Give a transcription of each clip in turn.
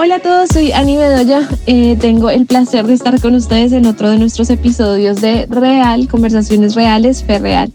Hola a todos, soy Ani Bedoya. Eh, tengo el placer de estar con ustedes en otro de nuestros episodios de Real, Conversaciones Reales, Fe Real.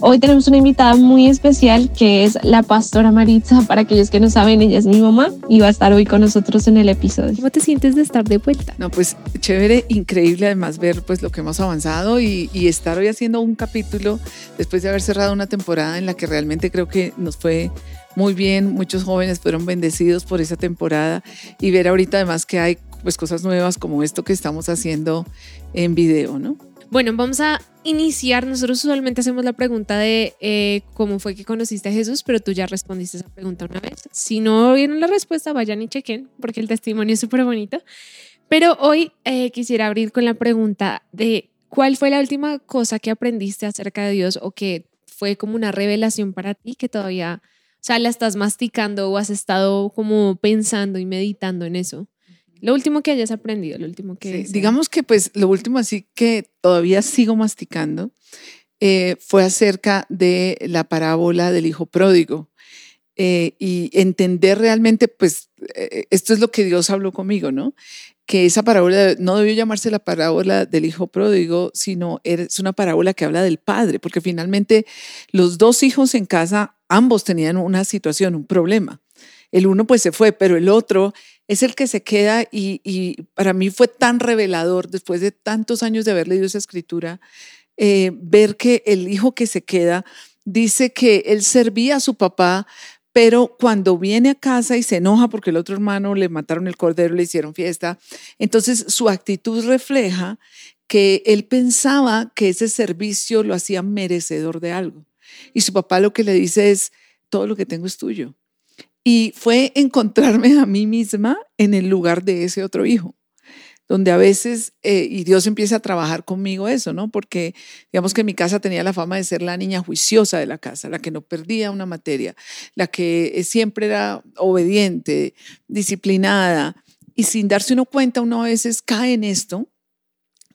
Hoy tenemos una invitada muy especial que es la pastora Maritza. Para aquellos que no saben, ella es mi mamá y va a estar hoy con nosotros en el episodio. ¿Cómo te sientes de estar de vuelta? No, pues chévere, increíble además ver pues lo que hemos avanzado y, y estar hoy haciendo un capítulo después de haber cerrado una temporada en la que realmente creo que nos fue muy bien, muchos jóvenes fueron bendecidos por esa temporada y ver ahorita además que hay pues cosas nuevas como esto que estamos haciendo en video, ¿no? Bueno, vamos a iniciar. Nosotros usualmente hacemos la pregunta de eh, cómo fue que conociste a Jesús, pero tú ya respondiste esa pregunta una vez. Si no vieron la respuesta, vayan y chequen, porque el testimonio es súper bonito. Pero hoy eh, quisiera abrir con la pregunta de cuál fue la última cosa que aprendiste acerca de Dios o que fue como una revelación para ti que todavía sea, la estás masticando o has estado como pensando y meditando en eso. Lo último que hayas aprendido, lo último que... digamos que pues lo último así que todavía sigo masticando eh, fue acerca de la parábola del hijo pródigo. Eh, y entender realmente, pues, eh, esto es lo que Dios habló conmigo, ¿no? Que esa parábola no debió llamarse la parábola del hijo pródigo, sino es una parábola que habla del padre, porque finalmente los dos hijos en casa ambos tenían una situación, un problema. El uno pues se fue, pero el otro es el que se queda y, para mí fue tan revelador después de tantos años de haber leído esa escritura, eh, ver que el hijo que se queda dice que él servía a su papá, pero cuando viene a casa y se enoja porque el otro hermano le mataron el cordero, le hicieron fiesta, entonces su actitud refleja que él pensaba que ese servicio lo hacía merecedor de algo. Y su papá lo que le dice es, todo lo que tengo es tuyo. Y fue encontrarme a mí misma en el lugar de ese otro hijo, donde a veces, eh, y Dios empieza a trabajar conmigo eso, ¿no? Porque digamos que mi casa tenía la fama de ser la niña juiciosa de la casa, la que no perdía una materia, la que eh, siempre era obediente, disciplinada, y sin darse uno cuenta, uno a veces cae en esto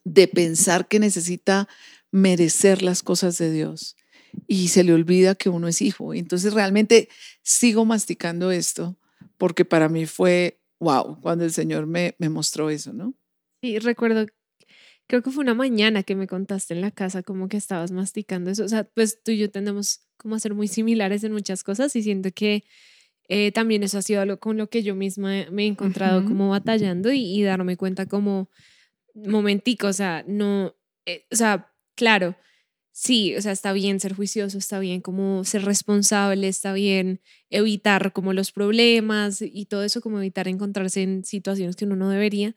de pensar que necesita merecer las cosas de Dios y se le olvida que uno es hijo. Entonces realmente sigo masticando esto porque para mí fue wow cuando el Señor me, me mostró eso, ¿no? Sí, recuerdo, creo que fue una mañana que me contaste en la casa como que estabas masticando eso. O sea, pues tú y yo tendemos como a ser muy similares en muchas cosas y siento que eh, también eso ha sido algo con lo que yo misma me he encontrado como batallando y, darme cuenta como momentico, o sea, no, eh, o sea, claro sí, o sea, está bien ser juicioso, está bien como ser responsable, está bien evitar como los problemas y todo eso, como evitar encontrarse en situaciones que uno no debería.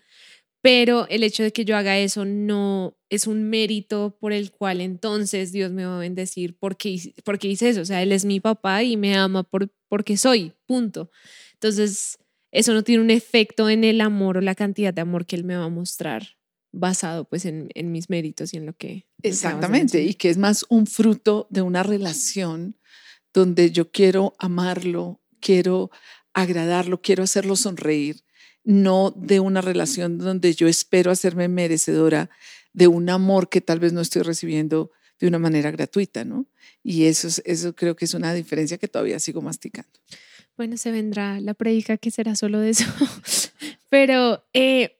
Pero el hecho de que yo haga eso no es un mérito por el cual entonces Dios me va a bendecir porque, porque hice eso. O sea, Él es mi papá y me ama por, porque soy, punto. Entonces, eso no tiene un efecto en el amor o la cantidad de amor que Él me va a mostrar basado pues en, mis méritos y en lo que... Exactamente, y que es más un fruto de una relación donde yo quiero amarlo, quiero agradarlo, quiero hacerlo sonreír, no de una relación donde yo espero hacerme merecedora de un amor que tal vez no estoy recibiendo de una manera gratuita, ¿no? Y eso, eso creo que es una diferencia que todavía sigo masticando. Bueno, se vendrá la predica que será solo de eso. Pero eh,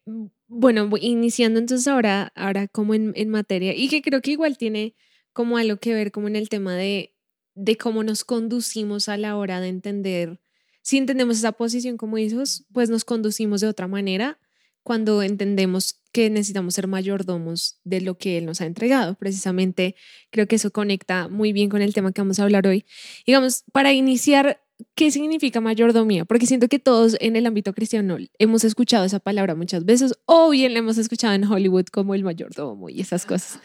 bueno, iniciando entonces ahora, ahora como en, en, materia, y que creo que igual tiene como algo que ver como en el tema de, de cómo nos conducimos a la hora de entender, si entendemos esa posición como hijos, pues nos conducimos de otra manera cuando entendemos que necesitamos ser mayordomos de lo que Él nos ha entregado. Precisamente creo que eso conecta muy bien con el tema que vamos a hablar hoy. Digamos, para iniciar ¿qué significa mayordomía? Porque siento que todos en el ámbito cristiano hemos escuchado esa palabra muchas veces, o bien la hemos escuchado en Hollywood como el mayordomo y esas cosas.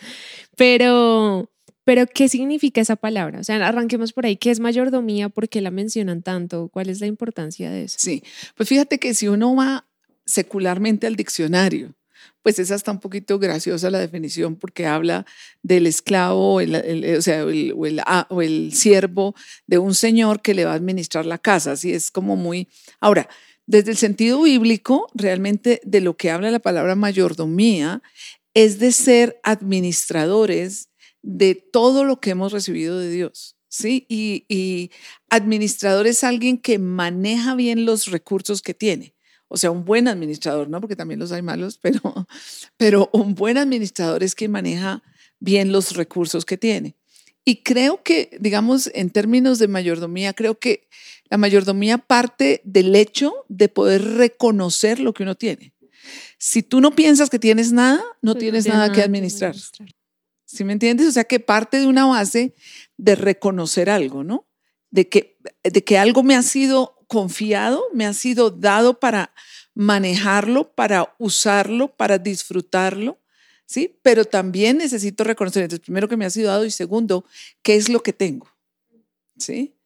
Pero, pero ¿qué significa esa palabra? O sea, arranquemos por ahí. ¿Qué es mayordomía? ¿Por qué la mencionan tanto? ¿Cuál es la importancia de eso? Sí, pues fíjate que si uno va secularmente al diccionario, pues es hasta un poquito graciosa la definición porque habla del esclavo, o, sea, ah, o el, siervo de un señor que le va a administrar la casa. Así es como muy... Ahora, desde el sentido bíblico, realmente de lo que habla la palabra mayordomía es de ser administradores de todo lo que hemos recibido de Dios. ¿sí? Y, y administrador es alguien que maneja bien los recursos que tiene. o sea, un buen administrador, ¿no? Porque también los hay malos, pero, pero un buen administrador es quien maneja bien los recursos que tiene. Y creo que, digamos, en términos de mayordomía, creo que la mayordomía parte del hecho de poder reconocer lo que uno tiene. Si tú no piensas que tienes nada, no pues tienes nada, que administrar. ¿Sí me entiendes? O sea, que parte de una base de reconocer algo, ¿no? De que, de que algo me ha sido confiado, me ha sido dado para manejarlo, para usarlo, para disfrutarlo, ¿sí? Pero también necesito reconocer, entonces, primero que me ha sido dado y segundo, ¿qué es lo que tengo? ¿Sí?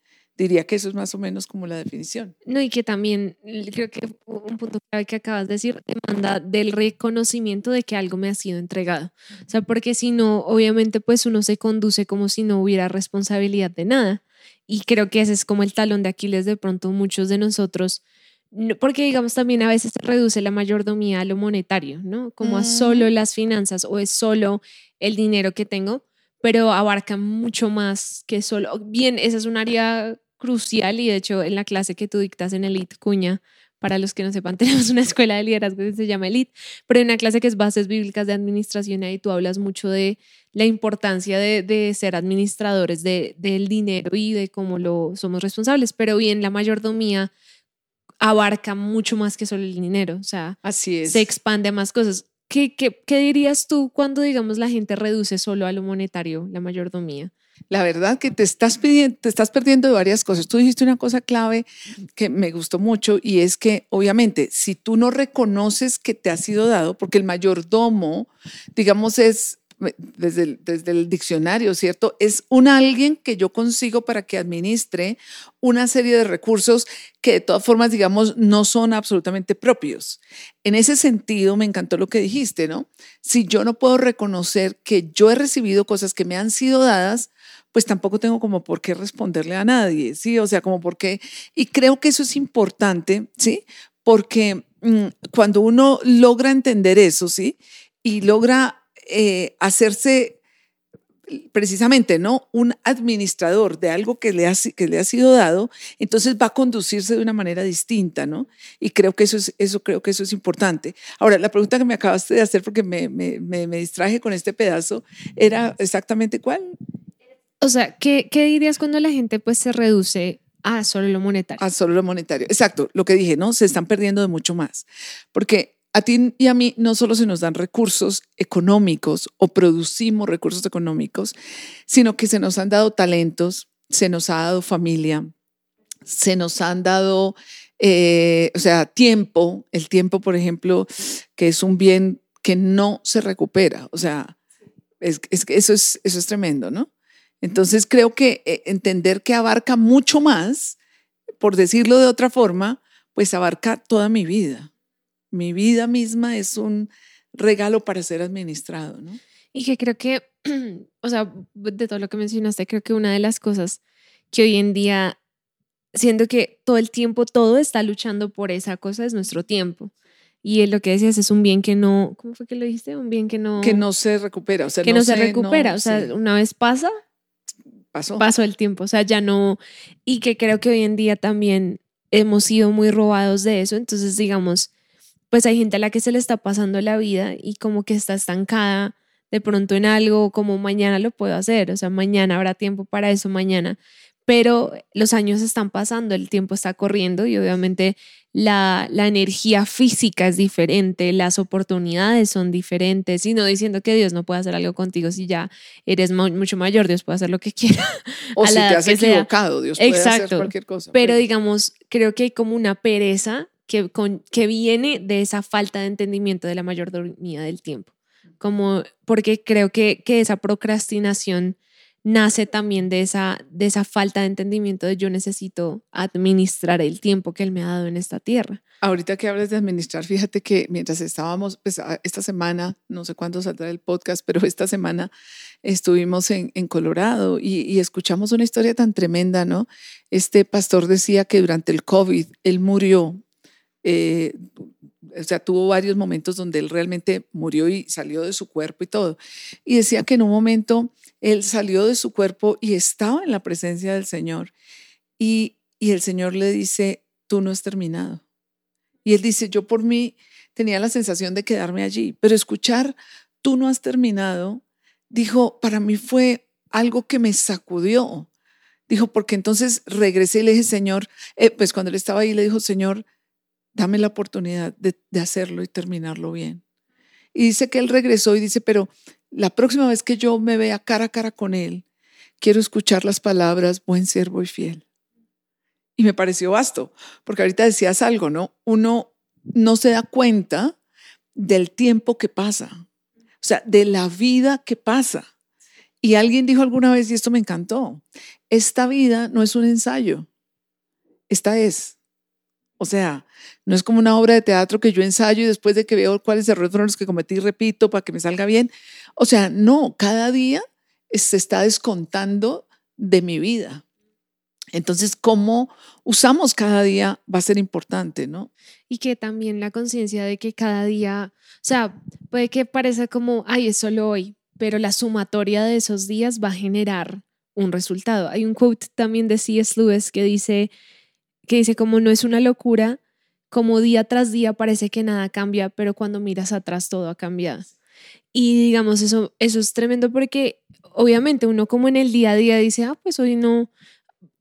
Diría que eso es más o menos como la definición. No, y que también creo que un punto clave que acabas de decir demanda del reconocimiento de que algo me ha sido entregado. O sea, porque si no, obviamente, pues uno se conduce como si no hubiera responsabilidad de nada. Y creo que ese es como el talón de Aquiles de pronto muchos de nosotros, porque digamos también a veces se reduce la mayordomía a lo monetario, ¿no? Como a solo mm. las finanzas o es solo el dinero que tengo, pero abarca mucho más que solo, bien, esa es un área crucial y de hecho en la clase que tú dictas en Elite Cuña, para los que no sepan, tenemos una escuela de liderazgo que se llama Elite, pero hay una clase que es Bases Bíblicas de Administración y ahí tú hablas mucho de la importancia de, de ser administradores de, del dinero y de cómo lo somos responsables, pero bien, la mayordomía abarca mucho más que solo el dinero, o sea, Así es. se expande a más cosas. ¿Qué, qué, qué dirías tú cuando, digamos, la gente reduce solo a lo monetario la mayordomía? La verdad que te estás, pidiendo, te estás perdiendo de varias cosas. Tú dijiste una cosa clave que me gustó mucho y es que obviamente si tú no reconoces que te ha sido dado, porque el mayordomo, digamos, es desde el, desde el diccionario, ¿cierto? Es un alguien que yo consigo para que administre una serie de recursos que de todas formas, digamos, no son absolutamente propios. En ese sentido, me encantó lo que dijiste, ¿no? Si yo no puedo reconocer que yo he recibido cosas que me han sido dadas, pues tampoco tengo como por qué responderle a nadie, ¿sí? O sea, como por qué. Y creo que eso es importante, ¿sí? Porque mm, cuando uno logra entender eso, ¿sí? Y logra eh, hacerse precisamente, ¿no? Un administrador de algo que le, ha, que le ha sido dado, entonces va a conducirse de una manera distinta, ¿no? Y creo que eso es, eso, creo que eso es importante. Ahora, la pregunta que me acabaste de hacer, porque me, me, me, distraje con este pedazo, era exactamente cuál. O sea, ¿qué, ¿qué dirías cuando la gente pues se reduce a solo lo monetario? A solo lo monetario. Exacto, lo que dije, ¿no? Se están perdiendo de mucho más. Porque a ti y a mí no solo se nos dan recursos económicos o producimos recursos económicos, sino que se nos han dado talentos, se nos ha dado familia, se nos han dado, eh, o sea, tiempo, el tiempo, por ejemplo, que es un bien que no se recupera, o sea, es, es, eso, es, eso es tremendo, ¿no? Entonces creo que eh, entender que abarca mucho más, por decirlo de otra forma, pues abarca toda mi vida mi vida misma es un regalo para ser administrado, ¿no? Y que creo que, o sea, de todo lo que mencionaste, creo que una de las cosas que hoy en día, siendo que todo el tiempo todo está luchando por esa cosa, es nuestro tiempo. Y lo que decías es un bien que no, ¿cómo fue que lo dijiste? Un bien que no... Que no se recupera, o sea, que no, se, recupera, o sea, una vez pasa, pasó. Pasó el tiempo, o sea, ya no... Y que creo que hoy en día también hemos sido muy robados de eso, entonces digamos, pues hay gente a la que se le está pasando la vida y como que está estancada de pronto en algo, como mañana lo puedo hacer, o sea, mañana habrá tiempo para eso, mañana, pero los años están pasando, el tiempo está corriendo y obviamente la, la energía física es diferente, las oportunidades son diferentes, y no diciendo que Dios no puede hacer algo contigo si ya eres mucho mayor, Dios puede hacer lo que quiera. O si te has equivocado, Dios puede hacer cualquier cosa. Pero digamos, creo que hay como una pereza que, con, que viene de esa falta de entendimiento de la mayordomía del tiempo. Como, porque creo que, que esa procrastinación nace también de esa, de esa falta de entendimiento de yo necesito administrar el tiempo que Él me ha dado en esta tierra. Ahorita que hablas de administrar, fíjate que mientras estábamos, pues esta semana, no sé cuándo saldrá el podcast, pero esta semana estuvimos en, en Colorado y, y, escuchamos una historia tan tremenda, ¿no? Este pastor decía que durante el COVID él murió eh, o sea, tuvo varios momentos donde él realmente murió y salió de su cuerpo y todo. Y decía que en un momento él salió de su cuerpo y estaba en la presencia del Señor. Y, y el Señor le dice, tú no has terminado. Y él dice, yo por mí tenía la sensación de quedarme allí, pero escuchar, tú no has terminado, dijo, para mí fue algo que me sacudió. Dijo, porque entonces regresé y le dije, Señor, eh, pues cuando él estaba ahí, le dijo, Señor, dame la oportunidad de, hacerlo y terminarlo bien. Y dice que él regresó y dice, pero la próxima vez que yo me vea cara a cara con él, quiero escuchar las palabras buen siervo y fiel. Y me pareció vasto, porque ahorita decías algo, ¿no? Uno no se da cuenta del tiempo que pasa, o sea, de la vida que pasa. Y alguien dijo alguna vez, y esto me encantó, esta vida no es un ensayo, esta es. O sea, no es como una obra de teatro que yo ensayo y después de que veo cuáles errores fueron los que cometí, repito para que me salga bien. O sea, no, cada día se está descontando de mi vida. Entonces, cómo usamos cada día va a ser importante, ¿no? Y que también la conciencia de que cada día, o sea, puede que parezca como, ay, es solo hoy, pero la sumatoria de esos días va a generar un resultado. Hay un quote también de C.S. Lewis que dice, que dice como no es una locura, como día tras día parece que nada cambia, pero cuando miras atrás todo ha cambiado. Y digamos, eso, eso es tremendo porque obviamente uno como en el día a día dice, ah, pues hoy no,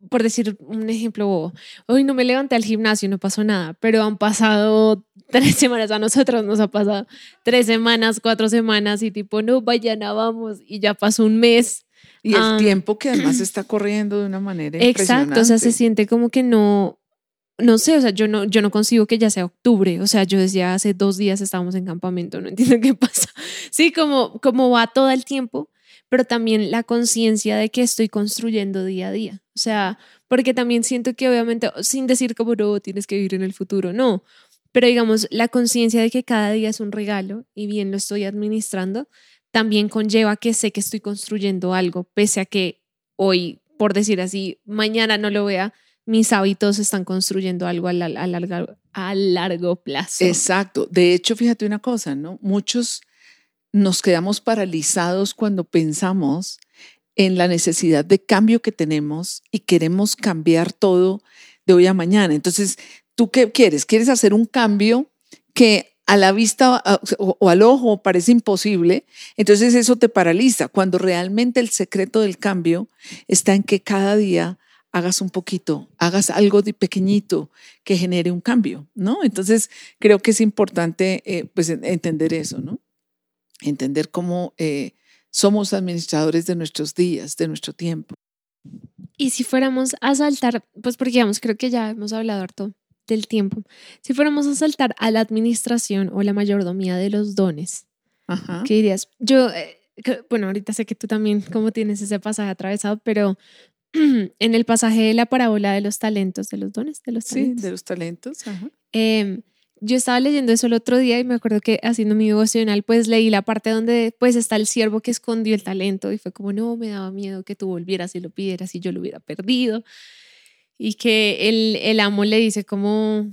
por decir un ejemplo, hoy no me levanté al gimnasio, no pasó nada, pero han pasado tres semanas, a nosotros nos ha pasado tres semanas, cuatro semanas y tipo, no, mañana vamos y ya pasó un mes. Y el tiempo que además está corriendo de una manera Exacto, o sea, se siente como que no, no sé, o sea, yo no, yo no consigo que ya sea octubre, o sea, yo decía hace dos días estábamos en campamento, no entiendo qué pasa. Sí, como, como va todo el tiempo, pero también la conciencia de que estoy construyendo día a día. O sea, porque también siento que obviamente, sin decir como no, tienes que vivir en el futuro, no, pero digamos, la conciencia de que cada día es un regalo y bien lo estoy administrando, también conlleva que sé que estoy construyendo algo, pese a que hoy, por decir así, mañana no lo vea, mis hábitos están construyendo algo a, largo, a largo plazo. Exacto. De hecho, fíjate una cosa, ¿no? Muchos nos quedamos paralizados cuando pensamos en la necesidad de cambio que tenemos y queremos cambiar todo de hoy a mañana. Entonces, ¿tú qué quieres? ¿Quieres hacer un cambio que a la vista o, al ojo parece imposible? Entonces eso te paraliza, cuando realmente el secreto del cambio está en que cada día hagas un poquito, hagas algo de pequeñito que genere un cambio, ¿no? Entonces creo que es importante eh, pues entender eso, ¿no? entender cómo eh, somos administradores de nuestros días, de nuestro tiempo. Y si fuéramos a saltar, pues porque digamos, creo que ya hemos hablado harto del tiempo, si fuéramos a saltar a la administración o la mayordomía de los dones, ¿qué dirías? Yo, eh, bueno, ahorita sé que tú también como tienes ese pasaje atravesado, pero en el pasaje de la parábola de los talentos, de los dones, de los talentos. Sí, de los talentos. Ajá. Em, yo estaba leyendo eso el otro día y me acuerdo que haciendo mi devocional pues leí la parte donde pues está el siervo que escondió el talento y fue como no, me daba miedo que tú volvieras y lo pidieras y yo lo hubiera perdido y que el, el amo le dice como,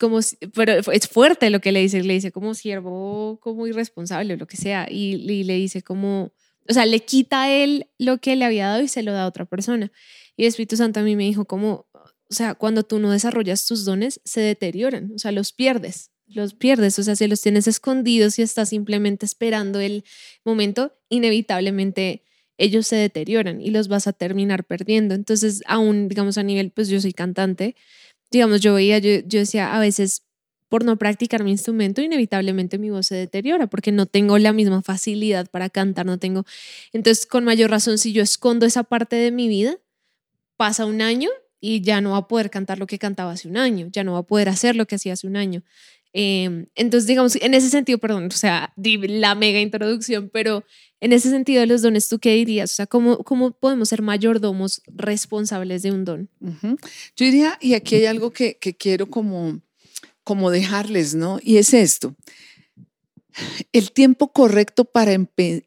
como, pero es fuerte lo que le dice, le dice como siervo, como irresponsable o lo que sea y, le dice como, o sea, le quita a él lo que le había dado y se lo da a otra persona. Y el Espíritu Santo a mí me dijo como, o sea, cuando tú no desarrollas tus dones, se deterioran, o sea, los pierdes, los pierdes, o sea, si los tienes escondidos y estás simplemente esperando el momento, inevitablemente ellos se deterioran y los vas a terminar perdiendo. Entonces, aún, digamos, a nivel, pues yo soy cantante, digamos, yo veía, yo, yo decía, a veces por no practicar mi instrumento, inevitablemente mi voz se deteriora porque no tengo la misma facilidad para cantar, no tengo. Entonces, con mayor razón, si yo escondo esa parte de mi vida, pasa un año y ya no va a poder cantar lo que cantaba hace un año, ya no va a poder hacer lo que hacía hace un año. Em, entonces, digamos, en ese sentido, perdón, o sea, la mega introducción, pero en ese sentido de los dones, ¿tú qué dirías? O sea, ¿cómo, cómo podemos ser mayordomos responsables de un don? Yo diría, y aquí hay algo que, que quiero como, como dejarles, ¿no? Y es esto. El tiempo correcto para,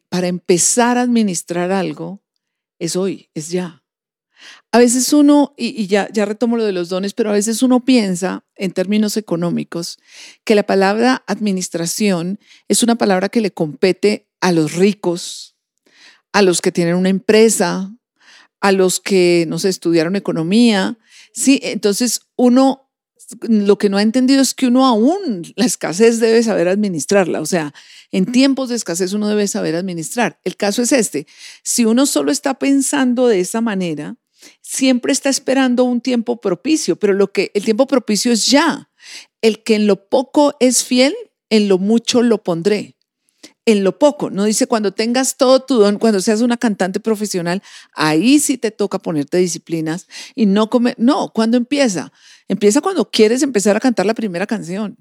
para empezar a administrar algo es hoy, es ya. A veces uno, y, ya, ya retomo lo de los dones, pero a veces uno piensa en términos económicos que la palabra administración es una palabra que le compete a los ricos, a los que tienen una empresa, a los que, no sé, estudiaron economía. Sí, entonces uno lo que no ha entendido es que uno aún la escasez debe saber administrarla. O sea, en tiempos de escasez uno debe saber administrar. El caso es este. Si uno solo está pensando de esa manera, siempre está esperando un tiempo propicio, pero lo que el tiempo propicio es ya. El que en lo poco es fiel, en lo mucho lo pondré en lo poco. No dice cuando tengas todo tu don, cuando seas una cantante profesional, ahí sí te toca ponerte disciplinas y no comer. No, cuando empieza? Empieza cuando quieres empezar a cantar la primera canción.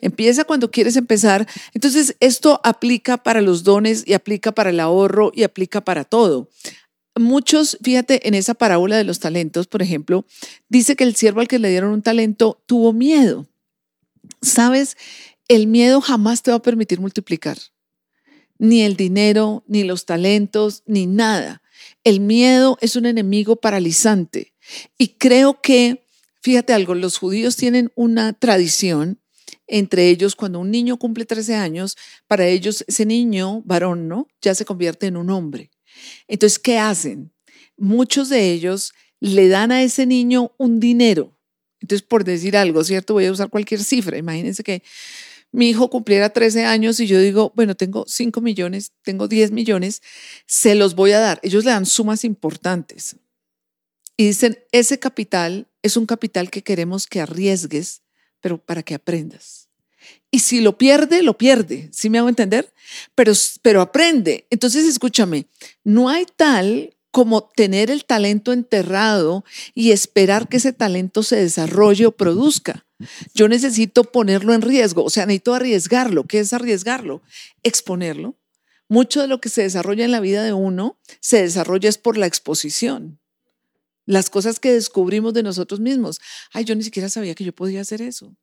Empieza cuando quieres empezar. Entonces, esto aplica para los dones y aplica para el ahorro y aplica para todo. Muchos, fíjate, en esa parábola de los talentos, por ejemplo, dice que el siervo al que le dieron un talento tuvo miedo. ¿Sabes? El miedo jamás te va a permitir multiplicar ni el dinero, ni los talentos, ni nada. El miedo es un enemigo paralizante. Y creo que, fíjate algo, los judíos tienen una tradición, entre ellos cuando un niño cumple 13 años, para ellos ese niño, varón, ¿no? Ya se convierte en un hombre. Entonces, ¿qué hacen? Muchos de ellos le dan a ese niño un dinero. Entonces, por decir algo, ¿cierto? Voy a usar cualquier cifra. Imagínense que mi hijo cumpliera 13 años y yo digo, bueno, tengo 5 millones, tengo 10 millones, se los voy a dar. Ellos le dan sumas importantes. Y dicen, ese capital es un capital que queremos que arriesgues, pero para que aprendas. Y si lo pierde, lo pierde, ¿sí me hago entender? Pero, pero aprende. Entonces, escúchame, no hay tal como tener el talento enterrado y esperar que ese talento se desarrolle o produzca. Yo necesito ponerlo en riesgo, o sea, necesito arriesgarlo. ¿Qué es arriesgarlo? Exponerlo. Mucho de lo que se desarrolla en la vida de uno se desarrolla es por la exposición. Las cosas que descubrimos de nosotros mismos. Ay, yo ni siquiera sabía que yo podía hacer eso.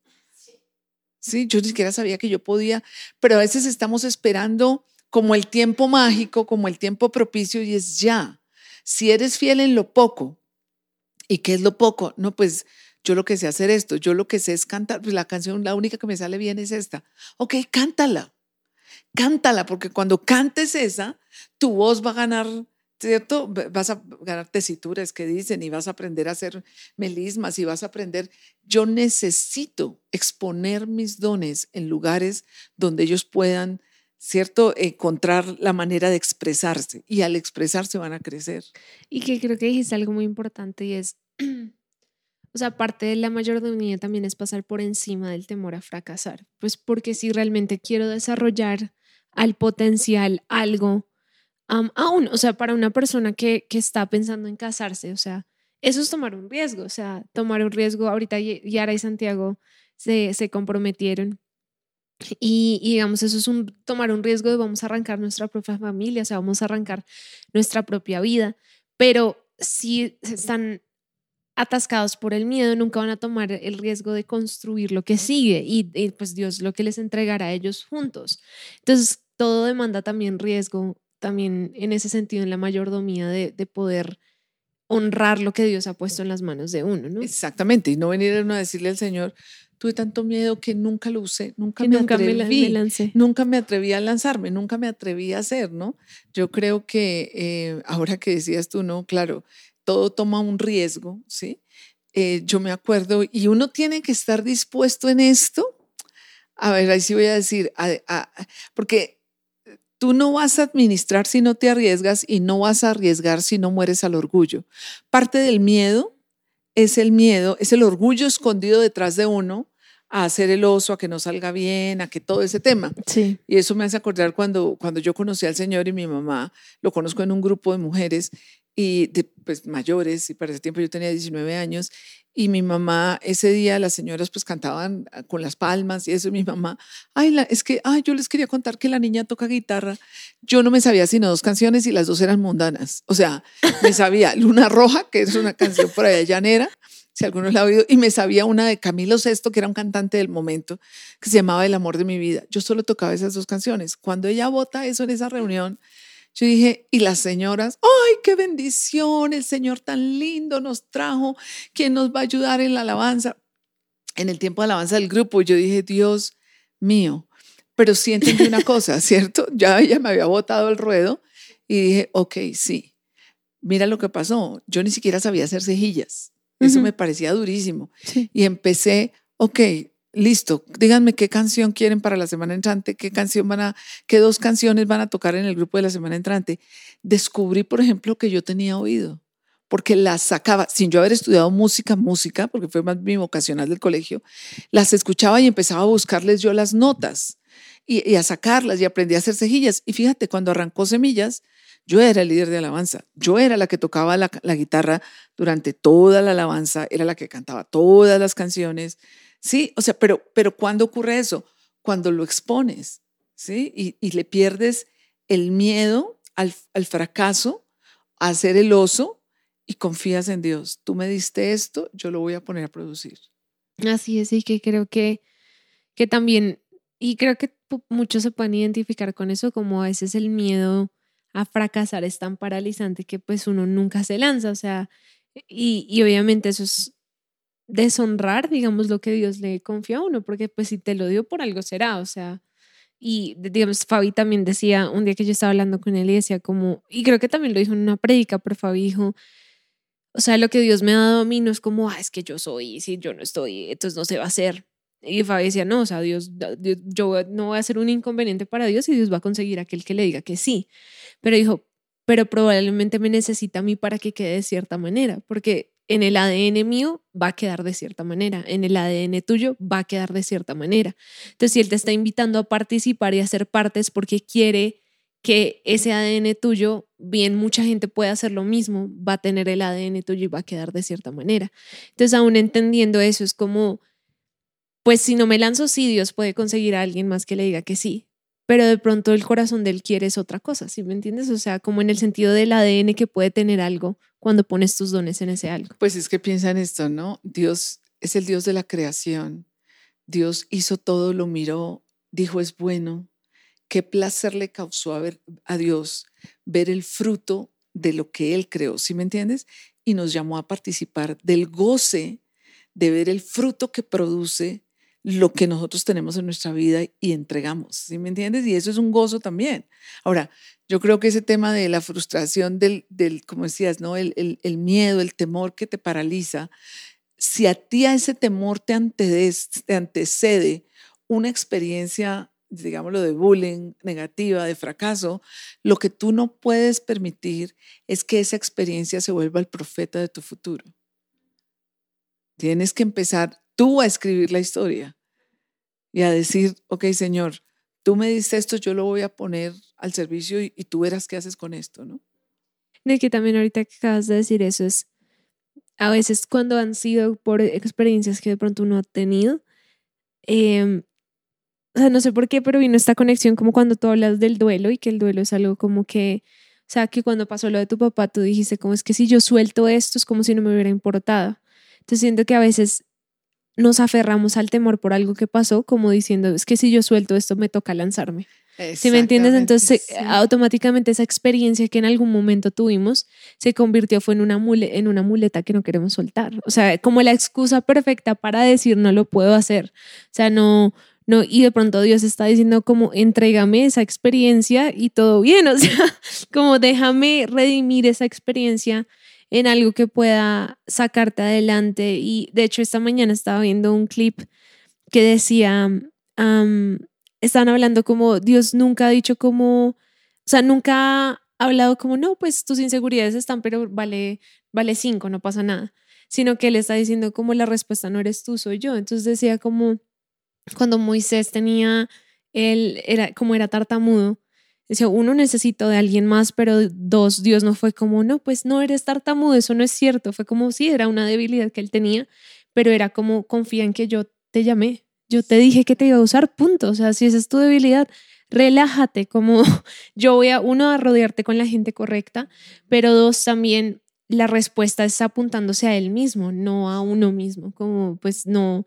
Sí, yo ni siquiera sabía que yo podía, pero a veces estamos esperando como el tiempo mágico, como el tiempo propicio y es ya. Si eres fiel en lo poco, ¿y qué es lo poco? No, pues yo lo que sé hacer esto, yo lo que sé es cantar, pues la canción, la única que me sale bien es esta. Ok, cántala, cántala, porque cuando cantes esa, tu voz va a ganar, ¿cierto? Vas a ganar tesituras que dicen y vas a aprender a hacer melismas y vas a aprender. Yo necesito exponer mis dones en lugares donde ellos puedan ¿cierto? Encontrar la manera de expresarse y al expresarse van a crecer. Y que creo que dijiste algo muy importante y es, o sea, parte de la mayordomía también es pasar por encima del temor a fracasar, pues porque si realmente quiero desarrollar al potencial algo, aún, o sea, para una persona que, que está pensando en casarse, o sea, eso es tomar un riesgo, o sea, tomar un riesgo, ahorita Yara y Santiago se, se comprometieron y, digamos, eso es un, tomar un riesgo de vamos a arrancar nuestra propia familia, o sea, vamos a arrancar nuestra propia vida, pero si están atascados por el miedo, nunca van a tomar el riesgo de construir lo que sigue y, y pues Dios lo que les entregará a ellos juntos. Entonces, todo demanda también riesgo, también en ese sentido, en la mayordomía de, de poder honrar lo que Dios ha puesto en las manos de uno, ¿no? Exactamente, y no venir a decirle al Señor, tuve tanto miedo que nunca lo usé, nunca me nunca atreví, me, lancé. nunca me atreví a lanzarme, nunca me atreví a hacer, ¿no? Yo creo que eh, ahora que decías tú, no, claro, todo toma un riesgo, ¿sí? Eh, yo me acuerdo, y uno tiene que estar dispuesto en esto. A ver, ahí sí voy a decir, porque tú no vas a administrar si no te arriesgas y no vas a arriesgar si no mueres al orgullo. Parte del miedo es el miedo, es el orgullo escondido detrás de uno a hacer el oso, a que no salga bien, a que todo ese tema. Sí. Y eso me hace acordar cuando, cuando yo conocí al Señor y mi mamá, lo conozco en un grupo de mujeres y de, pues, mayores, y para ese tiempo yo tenía 19 años, y mi mamá, ese día las señoras pues cantaban ah, con las palmas y eso, y mi mamá, ay, la, es que, ay, yo les quería contar que la niña toca guitarra. Yo no me sabía sino dos canciones y las dos eran mundanas. O sea, me sabía Luna Roja, que es una canción por allá llanera, si alguno la ha oído, y me sabía una de Camilo Sesto, que era un cantante del momento, que se llamaba El amor de mi vida. Yo solo tocaba esas dos canciones. Cuando ella vota eso en esa reunión, yo dije, y las señoras, ¡ay, qué bendición! El Señor tan lindo nos trajo, quien nos va a ayudar en la alabanza. En el tiempo de alabanza del grupo, yo dije, Dios mío, pero sí entendí una cosa, ¿cierto? Ya ella me había botado el ruedo y dije, ok, sí, mira lo que pasó. Yo ni siquiera sabía hacer cejillas. Eso me parecía durísimo. Y empecé ok, listo, díganme qué canción quieren para la semana entrante, qué canción van a, qué dos canciones van a tocar en el grupo de la semana entrante. Descubrí, por ejemplo, que yo tenía oído, porque las sacaba, sin yo haber estudiado música, música, porque fue más mi vocacional del colegio, las escuchaba y empezaba a buscarles yo las notas y, a sacarlas y aprendí a hacer cejillas. Y fíjate, cuando arrancó Semillas, yo era el líder de alabanza, yo era la que tocaba la, la guitarra durante toda la alabanza, era la que cantaba todas las canciones Sí, o sea, pero, pero ¿cuándo ocurre eso? Cuando lo expones, ¿sí? Y, le pierdes el miedo al, fracaso, a ser el oso y confías en Dios. Tú me diste esto, yo lo voy a poner a producir. Así es, y que creo que, que también, y creo que muchos se pueden identificar con eso, como a veces el miedo a fracasar es tan paralizante que pues uno nunca se lanza, o sea, y, y obviamente eso es deshonrar, digamos, lo que Dios le confió a uno, porque pues si te lo dio por algo será, o sea, y digamos, Fabi también decía, un día que yo estaba hablando con él y decía como, y creo que también lo dijo en una prédica, pero Fabi dijo, o sea, lo que Dios me ha dado a mí no es como, ah, es que yo soy, si yo no estoy, entonces no se va a hacer. Y Fabi decía, no, o sea, Dios, yo no voy a ser un inconveniente para Dios y Dios va a conseguir aquel que le diga que sí. Pero dijo, pero probablemente me necesita a mí para que quede de cierta manera, porque en el ADN mío va a quedar de cierta manera, en el ADN tuyo va a quedar de cierta manera. Entonces, si él te está invitando a participar y a ser parte es porque quiere que ese ADN tuyo, bien mucha gente puede hacer lo mismo, va a tener el ADN tuyo y va a quedar de cierta manera. Entonces, aún entendiendo eso, es como, pues si no me lanzo, sí, Dios puede conseguir a alguien más que le diga que sí, pero de pronto el corazón de él quiere es otra cosa, ¿sí me entiendes? O sea, como en el sentido del ADN que puede tener algo cuando pones tus dones en ese algo. Pues es que piensa en esto, ¿no? Dios es el Dios de la creación. Dios hizo todo, lo miró, dijo es bueno. Qué placer le causó a, a Dios ver el fruto de lo que Él creó, ¿sí me entiendes? Y nos llamó a participar del goce de ver el fruto que produce lo que nosotros tenemos en nuestra vida y entregamos, ¿sí me entiendes? Y eso es un gozo también. Ahora, yo creo que ese tema de la frustración, del, como decías, ¿no? El, el, miedo, el temor que te paraliza, si a ti a ese temor te, te antecede una experiencia, digámoslo, de bullying negativa, de fracaso, lo que tú no puedes permitir es que esa experiencia se vuelva el profeta de tu futuro. Tienes que empezar tú a escribir la historia y a decir, ok, Señor, tú me diste esto, yo lo voy a poner al servicio y, tú verás qué haces con esto, ¿no? De que también ahorita que acabas de decir eso es, a veces cuando han sido por experiencias que de pronto uno ha tenido, em, o sea, no sé por qué, pero vino esta conexión como cuando tú hablas del duelo y que el duelo es algo como que, o sea, que cuando pasó lo de tu papá, tú dijiste, como es que si yo suelto esto es como si no me hubiera importado. Entonces siento que a veces nos aferramos al temor por algo que pasó, como diciendo, es que si yo suelto esto me toca lanzarme. Si me entiendes, entonces automáticamente esa experiencia que en algún momento tuvimos se convirtió fue en una, mule, en una muleta que no queremos soltar. O sea, como la excusa perfecta para decir no lo puedo hacer. O sea, no, no, y de pronto Dios está diciendo como entrégame esa experiencia y todo bien. O sea, como déjame redimir esa experiencia en algo que pueda sacarte adelante. Y de hecho esta mañana estaba viendo un clip que decía, estaban hablando como Dios nunca ha dicho como, o sea, nunca ha hablado como, no, pues tus inseguridades están, pero vale, vale cinco, no pasa nada, sino que él está diciendo como la respuesta no eres tú, soy yo. Entonces decía como cuando Moisés tenía, él era como era tartamudo, Decía, uno necesito de alguien más, pero dos, Dios no fue como, no, pues no eres tartamudo, eso no es cierto. Fue como, sí, era una debilidad que él tenía, pero era como, confía en que yo te llamé, yo te dije que te iba a usar, punto. O sea, si esa es tu debilidad, relájate, como yo voy a, uno, a rodearte con la gente correcta, pero dos, también la respuesta es apuntándose a él mismo, no a uno mismo, como pues no,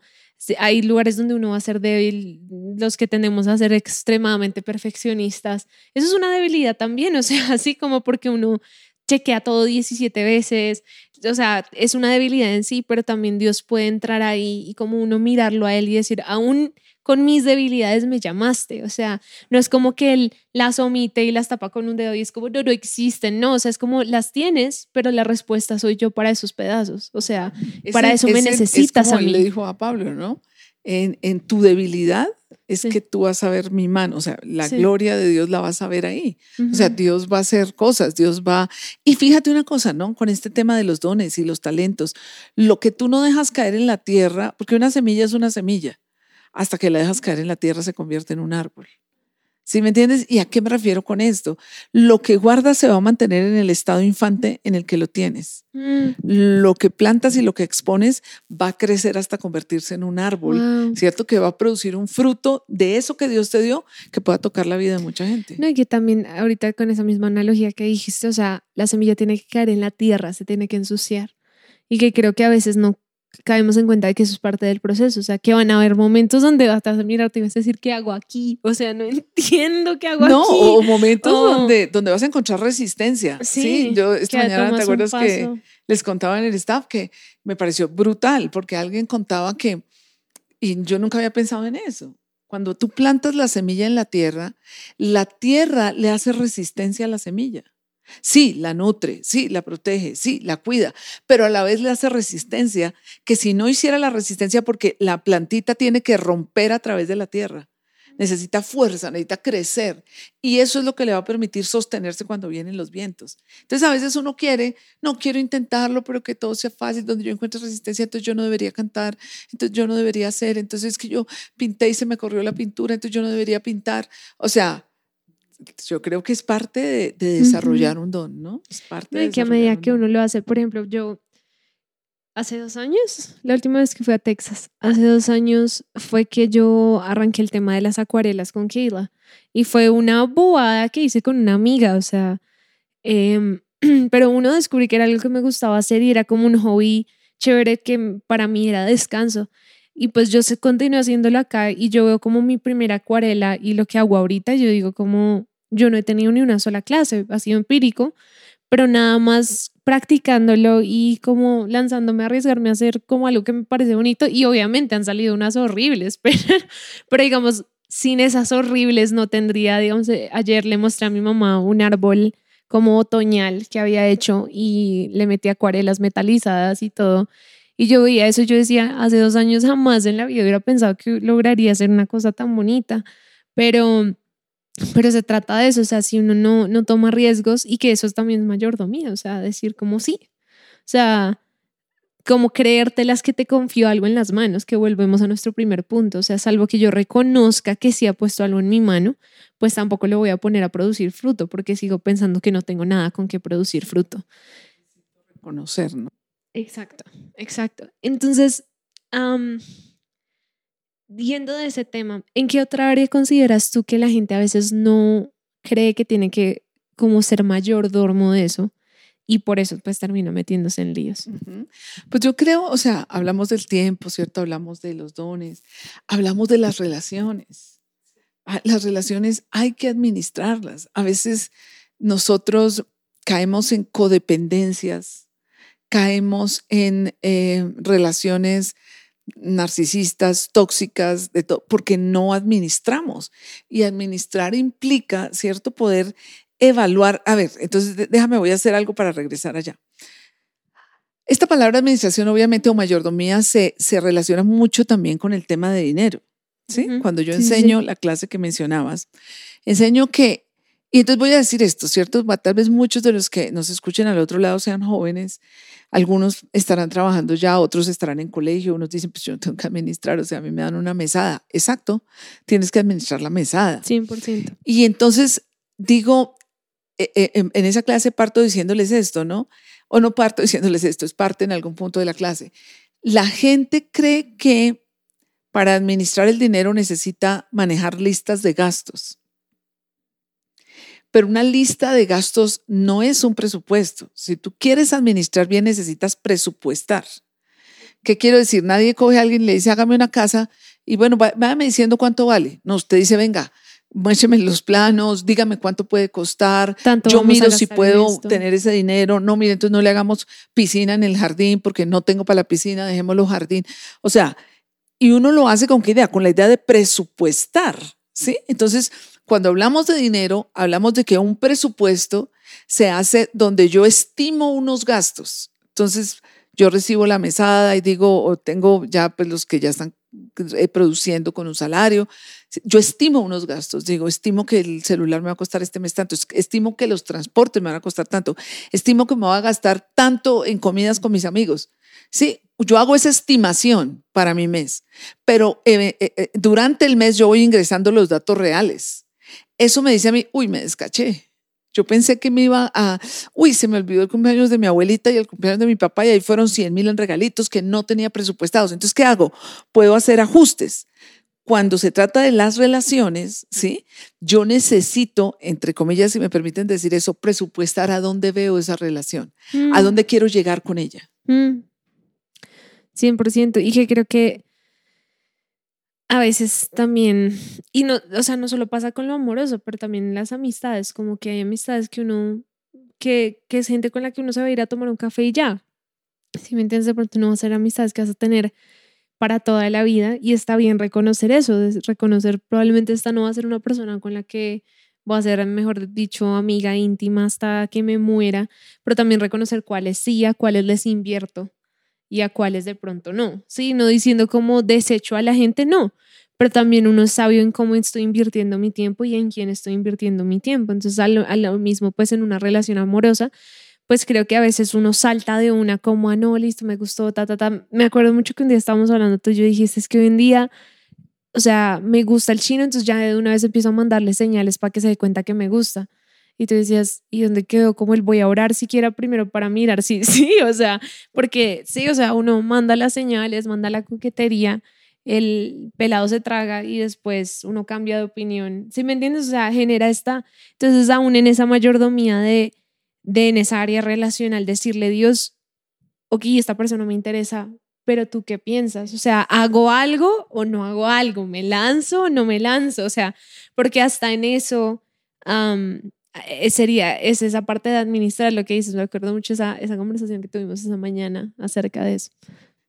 hay lugares donde uno va a ser débil, los que tendemos a ser extremadamente perfeccionistas. Eso es una debilidad también, o sea, así como porque uno chequea todo 17 veces, o sea, es una debilidad en sí, pero también Dios puede entrar ahí y como uno mirarlo a Él y decir, aún con mis debilidades me llamaste. O sea, no es como que él las omite y las tapa con un dedo y es como, no, no existen. No, o sea, es como las tienes, pero la respuesta soy yo para esos pedazos. O sea, para eso me necesitas es como a mí. le dijo a Pablo, ¿no? En, en tu debilidad es que tú vas a ver mi mano, o sea, la gloria de Dios la vas a ver ahí. O sea, Dios va a hacer cosas, Dios va... Y fíjate una cosa, ¿no? Con este tema de los dones y los talentos, lo que tú no dejas caer en la tierra, porque una semilla es una semilla, hasta que la dejas caer en la tierra se convierte en un árbol. ¿Sí me entiendes? ¿Y a qué me refiero con esto? Lo que guardas se va a mantener en el estado infante en el que lo tienes. Mm. Lo que plantas y lo que expones va a crecer hasta convertirse en un árbol, ¿cierto? Que va a producir un fruto de eso que Dios te dio que pueda tocar la vida de mucha gente. No, y que también ahorita con esa misma analogía que dijiste, o sea, la semilla tiene que caer en la tierra, se tiene que ensuciar. Y que creo que a veces no caemos en cuenta de que eso es parte del proceso, o sea, que van a haber momentos donde vas a mirarte y vas a decir, ¿qué hago aquí? O sea, no entiendo qué hago aquí. No, o momentos donde, donde vas a encontrar resistencia. Sí, yo esta mañana, ¿te acuerdas que les contaba en el staff que me pareció brutal porque alguien contaba que, y yo nunca había pensado en eso, cuando tú plantas la semilla en la tierra, la tierra le hace resistencia a la semilla. Sí, la nutre, sí, la protege, sí, la cuida, pero a la vez le hace resistencia, que si no hiciera la resistencia porque la plantita tiene que romper a través de la tierra, necesita fuerza, necesita crecer, y eso es lo que le va a permitir sostenerse cuando vienen los vientos. Entonces a veces uno quiere, no quiero intentarlo, pero que todo sea fácil, donde yo encuentre resistencia, entonces yo no debería cantar, entonces yo no debería hacer, entonces es que yo pinté y se me corrió la pintura, entonces yo no debería pintar, o sea yo creo que es parte de, desarrollar un don, ¿no? Es parte de que a medida que uno lo hace, por ejemplo, yo hace dos años, la última vez que fui a Texas, hace dos años fue que yo arranqué el tema de las acuarelas con Kayla y fue una bobada que hice con una amiga, o sea, em, pero uno descubrí que era algo que me gustaba hacer y era como un hobby chévere que para mí era descanso. Y pues yo se continué haciéndolo acá y yo veo como mi primera acuarela y lo que hago ahorita, yo digo como yo no he tenido ni una sola clase, ha sido empírico, pero nada más practicándolo y como lanzándome a arriesgarme a hacer como algo que me parece bonito y obviamente han salido unas horribles, pero, pero digamos, sin esas horribles no tendría, digamos, ayer le mostré a mi mamá un árbol como otoñal que había hecho y le metí acuarelas metalizadas y todo y yo veía eso, yo decía, hace dos años jamás en la vida hubiera pensado que lograría hacer una cosa tan bonita, pero, pero se trata de eso, o sea, si uno no, no toma riesgos y que eso es también mayordomía, o sea, decir como sí, o sea, como creértelas que te confío algo en las manos, que volvemos a nuestro primer punto, o sea, salvo que yo reconozca que sí ha puesto algo en mi mano, pues tampoco le voy a poner a producir fruto, porque sigo pensando que no tengo nada con qué producir fruto. Reconocer, ¿no? Exacto, exacto. Entonces, um, yendo de ese tema, ¿en qué otra área consideras tú que la gente a veces no cree que tiene que como ser mayordomo de eso? y por eso pues termina metiéndose en líos. Pues yo creo, o sea, hablamos del tiempo, ¿cierto? Hablamos de los dones, hablamos de las relaciones. Ah, las relaciones hay que administrarlas. A veces nosotros caemos en codependencias caemos en eh, relaciones narcisistas, tóxicas, de porque no administramos. Y administrar implica, ¿cierto? Poder evaluar. A ver, entonces déjame, voy a hacer algo para regresar allá. Esta palabra administración, obviamente, o mayordomía, se, se relaciona mucho también con el tema de dinero. ¿sí? Cuando yo enseño la clase que mencionabas, enseño que y entonces voy a decir esto, ¿cierto? Tal vez muchos de los que nos escuchen al otro lado sean jóvenes, algunos estarán trabajando ya, otros estarán en colegio, unos dicen, pues yo no tengo que administrar, o sea, a mí me dan una mesada. Exacto, tienes que administrar la mesada. 100%. Y entonces digo, eh, eh, en esa clase parto diciéndoles esto, ¿no? O no parto diciéndoles esto, es parte en algún punto de la clase. La gente cree que para administrar el dinero necesita manejar listas de gastos pero una lista de gastos no es un presupuesto. Si tú quieres administrar bien, necesitas presupuestar. ¿Qué quiero decir? Nadie coge a alguien y le dice, hágame una casa y bueno, váyame diciendo cuánto vale. No, usted dice, venga, muéstrame los planos, dígame cuánto puede costar. Yo miro si puedo tener ese dinero. No, mire, entonces no le hagamos piscina en el jardín porque no tengo para la piscina, dejémoslo jardín. O sea, y uno lo hace con qué idea? Con la idea de presupuestar, ¿sí? Entonces, cuando hablamos de dinero, hablamos de que un presupuesto se hace donde yo estimo unos gastos. Entonces, yo recibo la mesada y digo, o tengo ya pues los que ya están eh, produciendo con un salario. Yo estimo unos gastos, digo, estimo que el celular me va a costar este mes tanto, estimo que los transportes me van a costar tanto, estimo que me va a gastar tanto en comidas con mis amigos. Sí, yo hago esa estimación para mi mes, pero eh, eh, durante el mes yo voy ingresando los datos reales. Eso me dice a mí, uy, me descaché yo pensé que me iba a, uy, se me olvidó el cumpleaños de mi abuelita y el cumpleaños de mi papá y ahí fueron 100 mil en regalitos que no tenía presupuestados. Entonces, ¿qué hago? Puedo hacer ajustes. Cuando se trata de las relaciones, ¿sí? Yo necesito, entre comillas, si me permiten decir eso, presupuestar a dónde veo esa relación, a mm. dónde quiero llegar con ella. 100%. Mm. Y que creo que a veces también, y no, o sea, no solo pasa con lo amoroso, pero también las amistades, como que hay amistades que uno, que, que es gente con la que uno se va a ir a tomar un café y ya. Si me entiendes, de pronto no va a ser amistades que vas a tener para toda la vida y está bien reconocer eso, reconocer probablemente esta no va a ser una persona con la que voy a ser, mejor dicho, amiga íntima hasta que me muera, pero también reconocer cuáles sí, a cuáles les invierto y a cuáles de pronto no. Sí, no diciendo como desecho a la gente, no, pero también uno es sabio en cómo estoy invirtiendo mi tiempo y en quién estoy invirtiendo mi tiempo. Entonces, a lo, mismo, pues en una relación amorosa, pues creo que a veces uno salta de una como, ah, no, listo, me gustó, ta, ta, ta. Me acuerdo mucho que un día estábamos hablando, tú y yo dijiste, es que hoy en día, o sea, me gusta el chino, entonces ya de una vez empiezo a mandarle señales para que se dé cuenta que me gusta. Y tú decías, ¿y dónde quedó? ¿Cómo él voy a orar siquiera primero para mirar? Sí, sí, o sea, porque sí, o sea, uno manda las señales, manda la coquetería, el pelado se traga y después uno cambia de opinión. ¿Sí me entiendes? O sea, genera esta, entonces aún en esa mayordomía de, de en esa área relacional, decirle, Dios, ok, esta persona me interesa, pero tú qué piensas? O sea, ¿hago algo o no hago algo? ¿Me lanzo o no me lanzo? O sea, porque hasta en eso eh, sería, es esa parte de administrar lo que dices. Me acuerdo mucho esa, esa conversación que tuvimos esa mañana acerca de eso.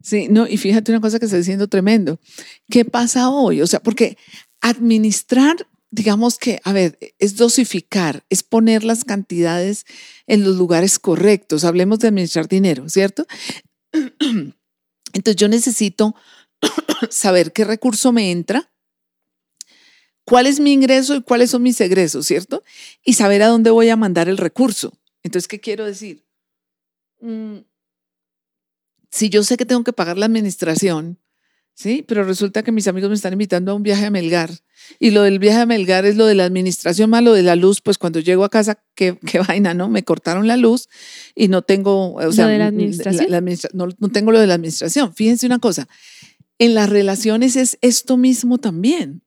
Sí, no, y fíjate una cosa que está diciendo tremendo. ¿Qué pasa hoy? O sea, porque administrar, digamos que, a ver, es dosificar, es poner las cantidades en los lugares correctos. Hablemos de administrar dinero, ¿cierto? Entonces yo necesito saber qué recurso me entra, cuál es mi ingreso y cuáles son mis egresos, ¿cierto? Y saber a dónde voy a mandar el recurso. Entonces, ¿qué quiero decir? Mm, si yo sé que tengo que pagar la administración, ¿sí? Pero resulta que mis amigos me están invitando a un viaje a Melgar. Y lo del viaje a Melgar es lo de la administración más lo de la luz, pues cuando llego a casa, qué, qué vaina, ¿no? Me cortaron la luz y no tengo, o sea, de la administración? no, no tengo lo de la administración. Fíjense una cosa, en las relaciones es esto mismo también.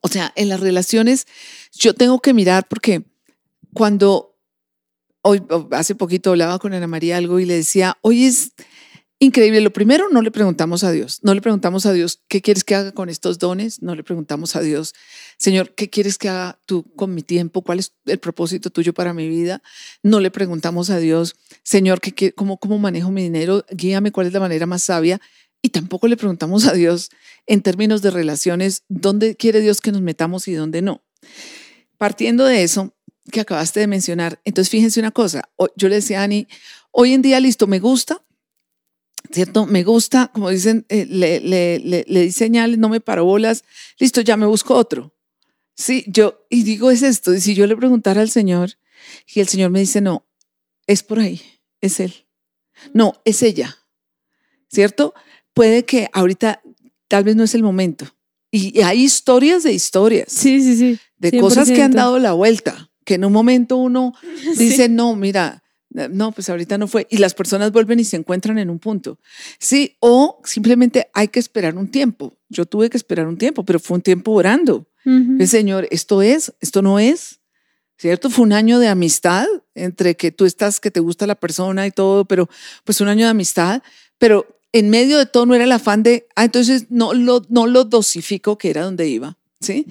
O sea, en las relaciones yo tengo que mirar porque cuando hoy, hace poquito hablaba con Ana María algo y le decía, hoy es increíble. Lo primero, no le preguntamos a Dios, no le preguntamos a Dios, ¿qué quieres que haga con estos dones? No le preguntamos a Dios, Señor, ¿qué quieres que haga tú con mi tiempo? ¿Cuál es el propósito tuyo para mi vida? No le preguntamos a Dios, Señor, ¿qué, cómo, ¿cómo manejo mi dinero? Guíame cuál es la manera más sabia. Y tampoco le preguntamos a Dios en términos de relaciones, ¿dónde quiere Dios que nos metamos y dónde no? Partiendo de eso que acabaste de mencionar, entonces fíjense una cosa, yo le decía a Ani, hoy en día listo, me gusta, ¿cierto? Me gusta, como dicen, eh, le, le, le, le di señales, no me paro bolas, listo, ya me busco otro. Sí, yo, y digo es esto, y si yo le preguntara al Señor y el Señor me dice, no, es por ahí, es Él. No, es ella, ¿cierto? Puede que ahorita tal vez no es el momento. Y, hay historias de historias. Sí, sí, sí. De cosas que han dado la vuelta, que en un momento uno dice, no, mira, no, pues ahorita no fue. Y las personas vuelven y se encuentran en un punto. Sí, o simplemente hay que esperar un tiempo. Yo tuve que esperar un tiempo, pero fue un tiempo orando. El Señor, esto es, esto no es. ¿Cierto? Fue un año de amistad entre que tú estás, que te gusta la persona y todo, pero pues un año de amistad, pero en medio de todo no era el afán de, ah, entonces no lo, no lo dosifico que era donde iba, ¿sí?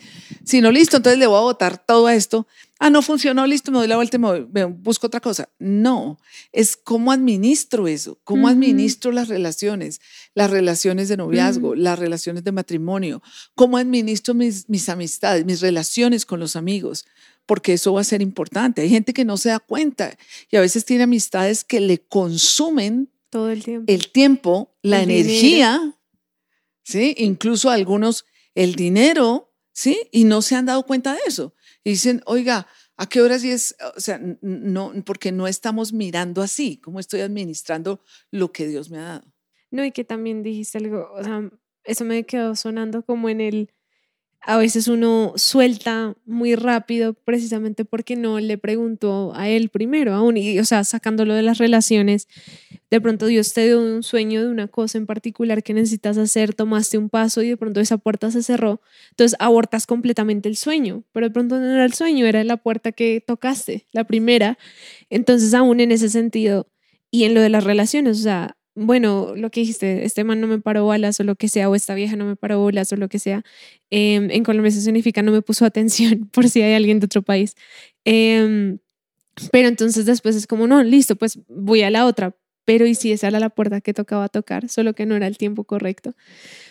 Sino, listo, entonces le voy a votar todo esto. Ah, no funcionó, listo, me doy la vuelta y me, busco otra cosa. No, es cómo administro eso, cómo administro las relaciones, las relaciones de noviazgo, las relaciones de matrimonio, cómo administro mis, mis amistades, mis relaciones con los amigos, porque eso va a ser importante. Hay gente que no se da cuenta y a veces tiene amistades que le consumen todo el tiempo. El tiempo, la energía, ¿sí? Incluso algunos el dinero, ¿sí? Y no se han dado cuenta de eso. Y dicen, oiga, ¿a qué horas y es? O sea, no, porque no estamos mirando así, cómo estoy administrando lo que Dios me ha dado. No, y que también dijiste algo, o sea, eso me quedó sonando como en el a veces uno suelta muy rápido precisamente porque no le preguntó a él primero, aún, y, o sea, sacándolo de las relaciones, de pronto Dios te dio un sueño de una cosa en particular que necesitas hacer, tomaste un paso y de pronto esa puerta se cerró, entonces abortas completamente el sueño, pero de pronto no era el sueño, era la puerta que tocaste, la primera, entonces aún en ese sentido y en lo de las relaciones, o sea, bueno, lo que dijiste, este man no me paró bolas o lo que sea, o esta vieja no me paró bolas o lo que sea, em, en Colombia eso significa no me puso atención por si hay alguien de otro país. Em, pero entonces después es como, no, listo, pues voy a la otra. Pero ¿y si esa era la puerta que tocaba tocar? Solo que no era el tiempo correcto. O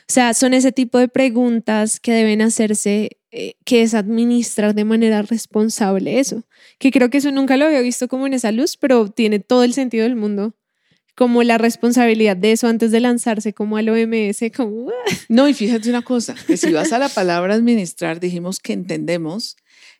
sea, son ese tipo de preguntas que deben hacerse, eh, que es administrar de manera responsable eso. Que creo que eso nunca lo había visto como en esa luz, pero tiene todo el sentido del mundo como la responsabilidad de eso antes de lanzarse como al OMS, como... No, y fíjate una cosa, que si vas a la palabra administrar, dijimos que entendemos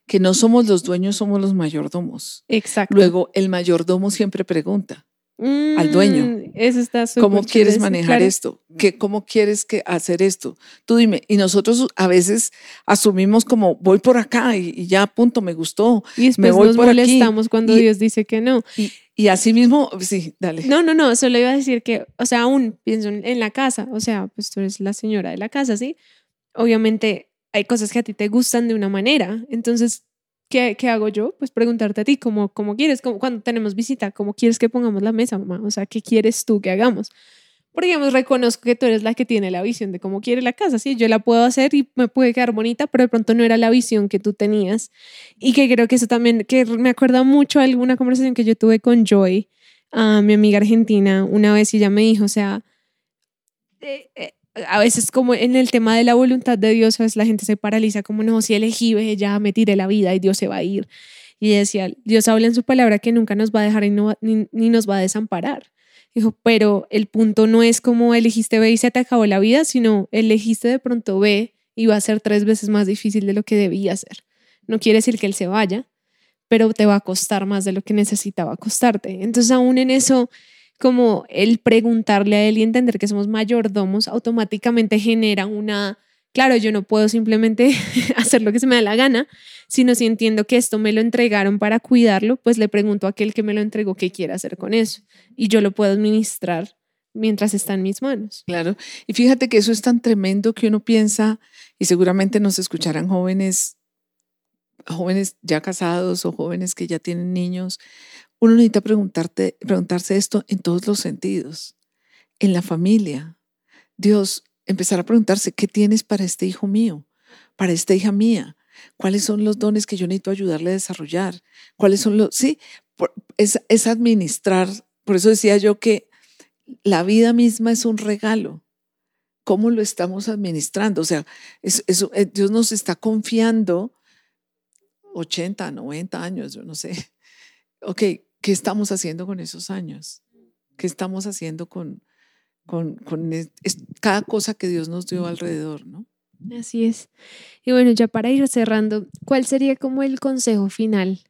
que no somos los dueños, somos los mayordomos. Exacto. Luego, el mayordomo siempre pregunta al dueño. Mm, eso está ¿Cómo quieres manejar esto? ¿Qué, ¿Cómo quieres que hacer esto? Tú dime. Y nosotros a veces asumimos como voy por acá y, ya, punto, me gustó. Y después me voy nos molestamos cuando Dios dice que no. Y, y así mismo, sí, dale. No, no, no, solo iba a decir que, o sea, aún pienso en la casa, o sea, pues tú eres la señora de la casa, ¿sí? Obviamente hay cosas que a ti te gustan de una manera, entonces, ¿qué, qué hago yo? Pues preguntarte a ti, ¿cómo, cómo quieres? Cómo, cuando tenemos visita, ¿cómo quieres que pongamos la mesa, mamá? O sea, ¿qué quieres tú que hagamos? porque digamos, reconozco que tú eres la que tiene la visión de cómo quiere la casa, sí, yo la puedo hacer y me puede quedar bonita, pero de pronto no era la visión que tú tenías. Y que creo que eso también, que me acuerda mucho de alguna conversación que yo tuve con Joy, a mi amiga argentina, una vez y ella me dijo, o sea, eh, eh, a veces como en el tema de la voluntad de Dios, veces la gente se paraliza como, no, si elegí, ya me tiré la vida y Dios se va a ir. Y decía, Dios habla en su palabra que nunca nos va a dejar y ni, ni nos va a desamparar. Dijo, pero el punto no es como elegiste B y se te acabó la vida, sino elegiste de pronto B y va a ser tres veces más difícil de lo que debía ser. No quiere decir que él se vaya, pero te va a costar más de lo que necesitaba costarte. Entonces, aún en eso, como el preguntarle a él y entender que somos mayordomos, automáticamente genera una Claro, yo no puedo simplemente hacer lo que se me da la gana, sino si entiendo que esto me lo entregaron para cuidarlo, pues le pregunto a aquel que me lo entregó qué quiere hacer con eso. Y yo lo puedo administrar mientras está en mis manos. Claro. Y fíjate que eso es tan tremendo que uno piensa, y seguramente nos escucharán jóvenes, jóvenes ya casados o jóvenes que ya tienen niños. Uno necesita preguntarte, preguntarse esto en todos los sentidos. En la familia. Dios, empezar a preguntarse, ¿qué tienes para este hijo mío? Para esta hija mía. ¿Cuáles son los dones que yo necesito ayudarle a desarrollar? ¿Cuáles son los... Sí, es, administrar. Por eso decía yo que la vida misma es un regalo. ¿Cómo lo estamos administrando? O sea, eh, Dios nos está confiando 80, 90 años, yo no sé. Ok, ¿qué estamos haciendo con esos años? ¿Qué estamos haciendo con, con, cada cosa que Dios nos dio alrededor, ¿no? Así es. Y bueno, ya para ir cerrando, ¿cuál sería como el consejo final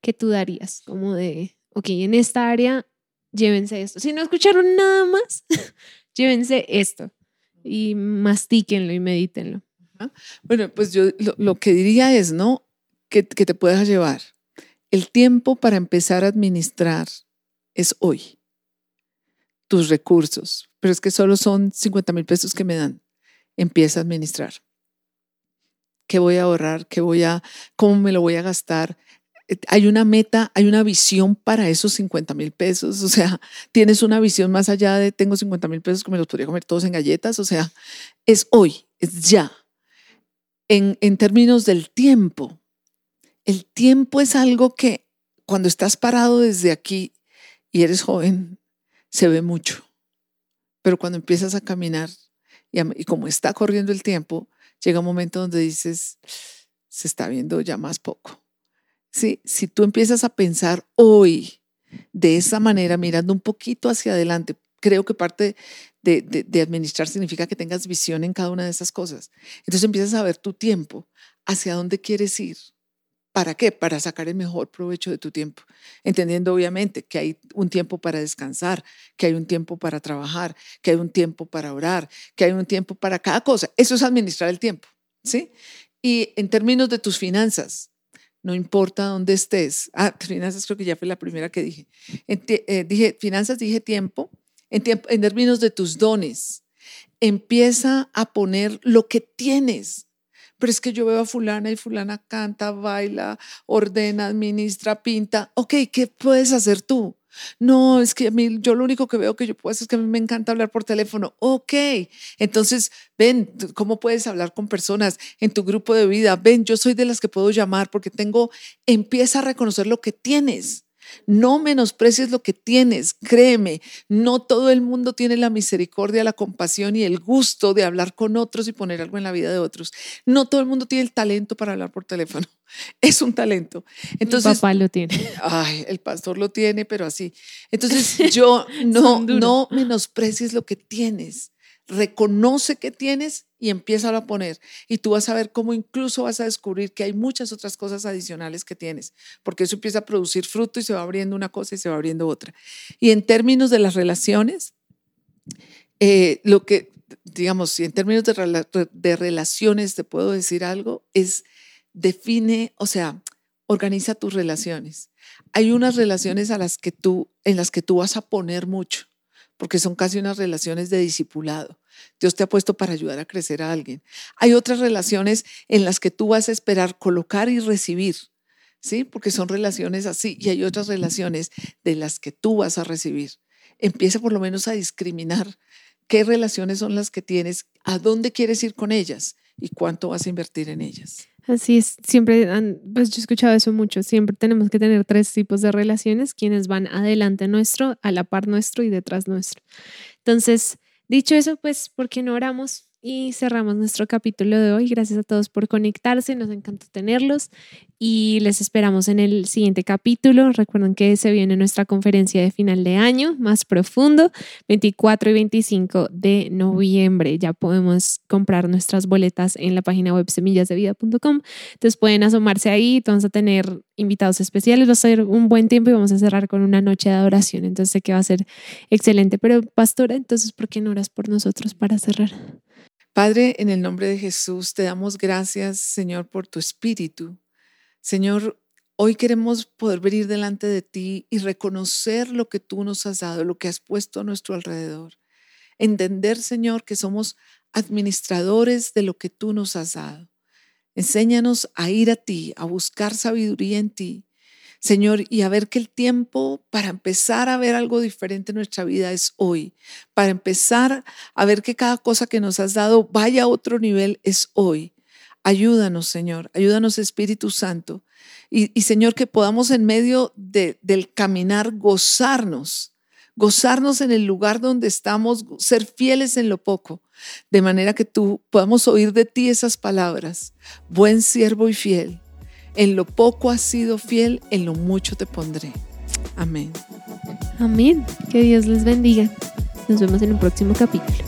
que tú darías? Como de, ok, en esta área, llévense esto. Si no escucharon nada más, llévense esto y mastíquenlo y medítenlo. Bueno, pues yo lo, que diría es, ¿no? Que, que te puedas llevar. El tiempo para empezar a administrar es hoy. Tus recursos, pero es que solo son 50 mil pesos que me dan. Empieza a administrar. ¿Qué voy a ahorrar? ¿Qué voy a, cómo me lo voy a gastar? Hay una meta, hay una visión para esos 50 mil pesos. O sea, tienes una visión más allá de tengo 50 mil pesos que me los podría comer todos en galletas. O sea, es hoy, es ya. En, en términos del tiempo, el tiempo es algo que cuando estás parado desde aquí y eres joven, se ve mucho. Pero cuando empiezas a caminar y, como está corriendo el tiempo, llega un momento donde dices, se está viendo ya más poco. Sí, si tú empiezas a pensar hoy de esa manera, mirando un poquito hacia adelante, creo que parte de, de, administrar significa que tengas visión en cada una de esas cosas. Entonces empiezas a ver tu tiempo, hacia dónde quieres ir. ¿Para qué? Para sacar el mejor provecho de tu tiempo. Entendiendo obviamente que hay un tiempo para descansar, que hay un tiempo para trabajar, que hay un tiempo para orar, que hay un tiempo para cada cosa. Eso es administrar el tiempo, ¿sí? Y en términos de tus finanzas, no importa dónde estés. Ah, finanzas creo que ya fue la primera que dije. Eh, dije finanzas, dije. En, tiempo. en términos de tus dones, empieza a poner lo que tienes. Pero es que yo veo a fulana y fulana canta, baila, ordena, administra, pinta. Ok, ¿qué puedes hacer tú? No, es que a mí, yo lo único que veo que yo puedo hacer es que a mí me encanta hablar por teléfono. Ok, entonces ven, ¿cómo puedes hablar con personas en tu grupo de vida? Ven, yo soy de las que puedo llamar porque tengo, empieza a reconocer lo que tienes. No menosprecies lo que tienes, créeme, no todo el mundo tiene la misericordia, la compasión y el gusto de hablar con otros y poner algo en la vida de otros. No todo el mundo tiene el talento para hablar por teléfono. Es un talento. Entonces, papá lo tiene. Ay, el pastor lo tiene, pero así. Entonces, yo no, no menosprecies lo que tienes reconoce que tienes y empieza a poner. Y tú vas a ver cómo incluso vas a descubrir que hay muchas otras cosas adicionales que tienes, porque eso empieza a producir fruto y se va abriendo una cosa y se va abriendo otra. Y en términos de las relaciones, eh, lo que, digamos, si en términos de, de relaciones te puedo decir algo, es define, o sea, organiza tus relaciones. Hay unas relaciones a las que tú, en las que tú vas a poner mucho porque son casi unas relaciones de discipulado. Dios te ha puesto para ayudar a crecer a alguien. Hay otras relaciones en las que tú vas a esperar colocar y recibir, ¿sí? Porque son relaciones así. Y hay otras relaciones de las que tú vas a recibir. Empieza por lo menos a discriminar qué relaciones son las que tienes, a dónde quieres ir con ellas y cuánto vas a invertir en ellas. Así es, siempre, pues yo he escuchado eso mucho, siempre tenemos que tener tres tipos de relaciones, quienes van adelante nuestro, a la par nuestro y detrás nuestro. Entonces, dicho eso, pues, ¿por qué no oramos? y cerramos nuestro capítulo de hoy. Gracias a todos por conectarse, nos encanta tenerlos y les esperamos en el siguiente capítulo. Recuerden que se viene nuestra conferencia de final de año más profundo, 24 y 25 de noviembre. Ya podemos comprar nuestras boletas en la página web semillasdevida.com. Entonces pueden asomarse ahí, vamos a tener invitados especiales, va a ser un buen tiempo y vamos a cerrar con una noche de adoración. Entonces sé que va a ser excelente. Pero pastora, entonces, ¿por qué no oras por nosotros para cerrar? Padre, en el nombre de Jesús, te damos gracias, Señor, por tu espíritu. Señor, hoy queremos poder venir delante de ti y reconocer lo que tú nos has dado, lo que has puesto a nuestro alrededor. Entender, Señor, que somos administradores de lo que tú nos has dado. Enséñanos a ir a ti, a buscar sabiduría en ti Señor, y a ver que el tiempo para empezar a ver algo diferente en nuestra vida es hoy, para empezar a ver que cada cosa que nos has dado vaya a otro nivel es hoy. Ayúdanos, Señor, ayúdanos, Espíritu Santo. Y, Señor, que podamos en medio de, del caminar gozarnos, gozarnos en el lugar donde estamos, ser fieles en lo poco, de manera que tú podamos oír de ti esas palabras, buen siervo y fiel en lo poco has sido fiel, en lo mucho te pondré. Amén. Amén. Que Dios les bendiga. Nos vemos en un próximo capítulo.